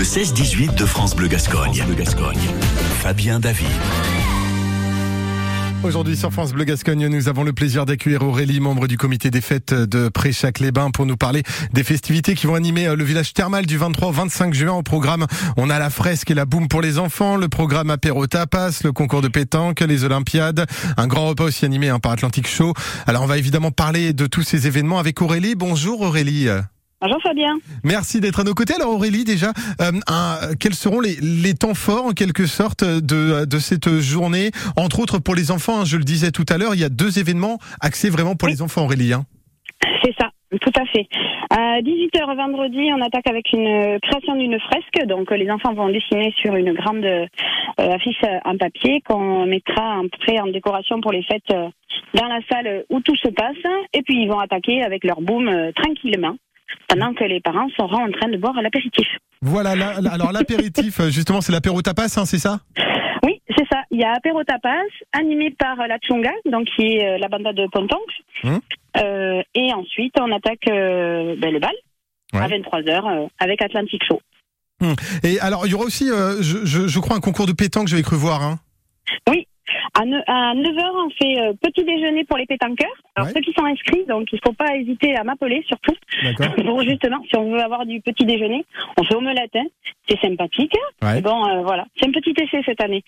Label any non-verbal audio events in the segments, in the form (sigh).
Le 16-18 de France Bleu Gascogne. Bleu Gascogne. Fabien David. Aujourd'hui sur France Bleu Gascogne, nous avons le plaisir d'accueillir Aurélie, membre du comité des fêtes de Préchac-les-Bains, pour nous parler des festivités qui vont animer le village thermal du 23 au 25 juin. Au programme, on a la fresque et la boum pour les enfants, le programme apéro tapas, le concours de pétanque, les Olympiades, un grand repas aussi animé hein, par Atlantic Show. Alors on va évidemment parler de tous ces événements avec Aurélie. Bonjour Aurélie. Bonjour Fabien. Merci d'être à nos côtés. Alors Aurélie, déjà, euh, quels seront les, les, temps forts en quelque sorte de, de cette journée? Entre autres pour les enfants, hein, je le disais tout à l'heure, il y a deux événements axés vraiment pour les enfants Aurélie. Hein. C'est ça, tout à fait. À 18h vendredi, on attaque avec une création d'une fresque. Donc les enfants vont dessiner sur une grande euh, affiche en papier qu'on mettra après en décoration pour les fêtes euh, dans la salle où tout se passe. Et puis ils vont attaquer avec leur boom tranquillement pendant que les parents seront en train de boire l'apéritif. Voilà, alors l'apéritif, euh, justement, c'est l'apéro tapas, hein, c'est ça? Oui, c'est ça. Il y a apéro tapas, animé par la Tchunga, donc qui est euh, la banda de Pontonks. Hum. Euh, et ensuite, on attaque ben, le bal à 23h avec Atlantic Show. Hum. Et alors, il y aura aussi, je, je, crois, un concours de pétanque, j'avais cru voir. Hein. À, 9h, on fait euh, petit déjeuner pour les pétanqueurs. Alors ceux qui sont inscrits, donc il ne faut pas hésiter à m'appeler surtout. (laughs) Pour justement, si on veut avoir du petit déjeuner, on fait omelette, hein. c'est sympathique. bon, euh, voilà, c'est un petit essai cette année.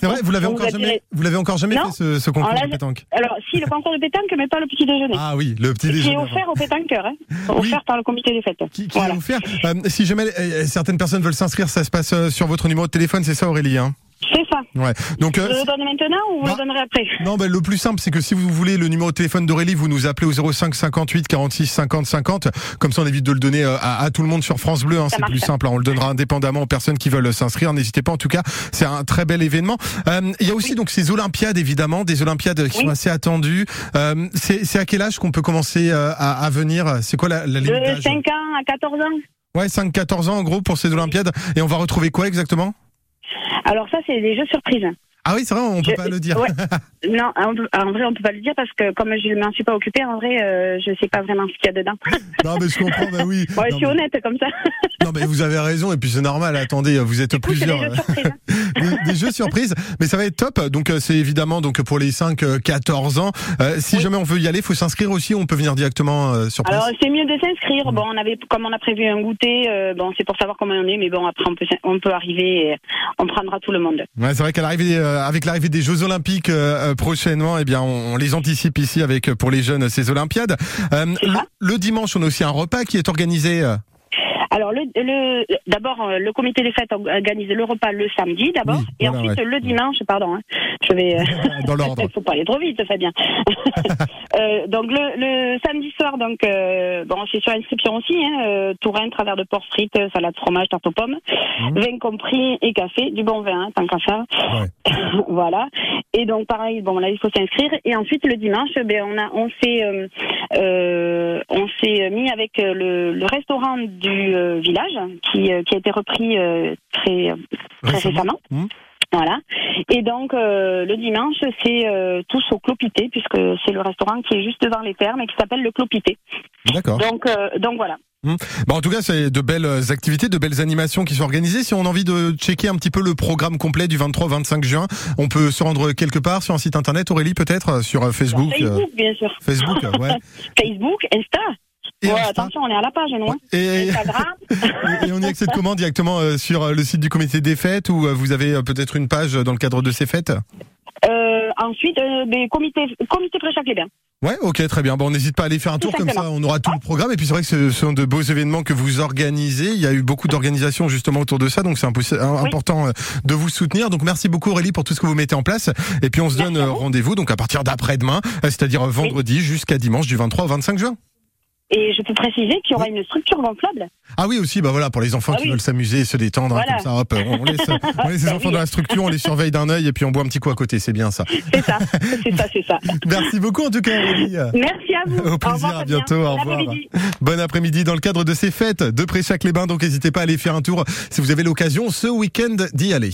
C'est vrai, vous l'avez (laughs) encore, jamais, vous l'avez encore jamais fait ce, concours de pétanque Alors si, le concours de pétanque, mais pas le petit déjeuner. Ah oui, le petit déjeuner. Qui est offert aux pétanqueurs, hein. (laughs) offert par le comité des fêtes. Qui, est offert euh, Si jamais certaines personnes veulent s'inscrire, ça se passe sur votre numéro de téléphone, c'est ça Aurélie hein? Ouais. Donc, euh, je le donne maintenant ou vous le bah, donnerez après? Non, ben, le plus simple, c'est que si vous voulez le numéro de téléphone d'Aurélie, vous nous appelez au 05 58 46 50 50. Comme ça, on évite de le donner euh, à, tout le monde sur France Bleu. Hein, c'est plus simple. Hein. on le donnera indépendamment aux personnes qui veulent s'inscrire. N'hésitez pas. En tout cas, c'est un très bel événement. Euh, il y a aussi donc ces Olympiades, évidemment, des Olympiades qui sont assez attendues. Euh, c'est à quel âge qu'on peut commencer à, à, venir? C'est quoi la, la limite De 5 ans à 14 ans. Ouais, 5-14 ans en gros pour ces Olympiades. Et on va retrouver quoi exactement? Alors ça, c'est des jeux surprises. Ah oui, c'est vrai, on peut pas le dire. (laughs) non, en vrai, on peut pas le dire parce que comme je ne m'en suis pas occupée, en vrai, euh, je sais pas vraiment ce qu'il y a dedans. (laughs) non, mais je comprends, bah oui. Ouais, je suis honnête comme ça. (laughs) non, mais vous avez raison, et puis c'est normal. Attendez, vous êtes plusieurs. Des jeux, surprises. des, jeux surprises, mais ça va être top. Donc euh, c'est évidemment donc pour les 5-14 ans. Euh, si jamais on veut y aller, faut s'inscrire aussi. On peut venir directement euh, sur place. Alors c'est mieux de s'inscrire. Bon, on avait comme on a prévu un goûter. bon, c'est pour savoir comment on est, mais bon après on peut on peut arriver. Et on prendra tout le monde. Ouais, c'est vrai qu'à l'arrivée avec l'arrivée des Jeux Olympiques euh, euh, prochainement, eh bien, on, les anticipe ici avec pour les jeunes ces Olympiades. Euh, le, dimanche, on a aussi un repas qui est organisé. Alors, le, le d'abord, euh, le comité des fêtes organise le repas le samedi d'abord, et ensuite le dimanche, pardon, hein, je vais. (laughs) Euh, Dans l'ordre. Il (laughs) faut pas aller trop vite, Fabien. (laughs) euh, donc le, le, samedi soir, donc euh, bon, c'est sur inscription aussi, hein, euh, Tourin, travers de porc frites, salade fromage, tarte aux pommes, mmh. vin compris et café, du bon vin, hein, tant qu'à faire. voilà. Et donc pareil, bon là il faut s'inscrire. Et ensuite le dimanche, ben on a, on s'est, on s'est mis avec le, le restaurant du euh, village qui, euh, qui a été repris euh, très, très récemment. Mmh. Voilà. Et donc le dimanche, c'est tous au Clopité, puisque c'est le restaurant qui est juste devant les termes et qui s'appelle le Clopité. D'accord. Donc, donc voilà. Mmh. Bon, en tout cas, c'est de belles activités, de belles animations qui sont organisées. Si on a envie de checker un petit peu le programme complet du 23-25 juin, on peut se rendre quelque part sur un site internet, Aurélie, peut-être, sur Facebook. Facebook, bien sûr. Facebook, ouais. (laughs) Facebook, Insta. Et attention, on est à la page, non? Et... (laughs) et on y accède comment directement euh, sur euh, le site du comité des fêtes ou euh, vous avez peut-être une page dans le cadre de ces fêtes? Euh, Ensuite, des comités, comité pré les bains. Ouais, ok, très bien. Bon, on n'hésite pas à aller faire un tour comme ça, on aura tout le programme. Et puis c'est vrai que ce sont de beaux événements que vous organisez. Il y a eu beaucoup d'organisations justement autour de ça, donc c'est important de vous soutenir. Donc merci beaucoup Aurélie pour tout ce que vous mettez en place. Et puis on se donne rendez-vous donc à partir d'après-demain, c'est-à-dire vendredi jusqu'à dimanche du 23 au 25 juin. Et je peux préciser qu'il y aura une structure gonflable. Ah oui aussi, bah voilà, pour les enfants ah qui veulent s'amuser et se détendre, hein, comme ça, hop, on laisse, (laughs) on laisse les enfants dans la structure, on les surveille d'un œil et puis on boit un petit coup à côté, c'est bien ça. C'est ça, c'est ça, c'est ça. (laughs) Merci beaucoup en tout cas, Aurélie. Merci à vous. Au plaisir, à bientôt, au revoir. Bon après-midi dans le cadre de ces fêtes de Préchac-les-Bains, donc n'hésitez pas à aller faire un tour si vous avez l'occasion ce week-end d'y aller.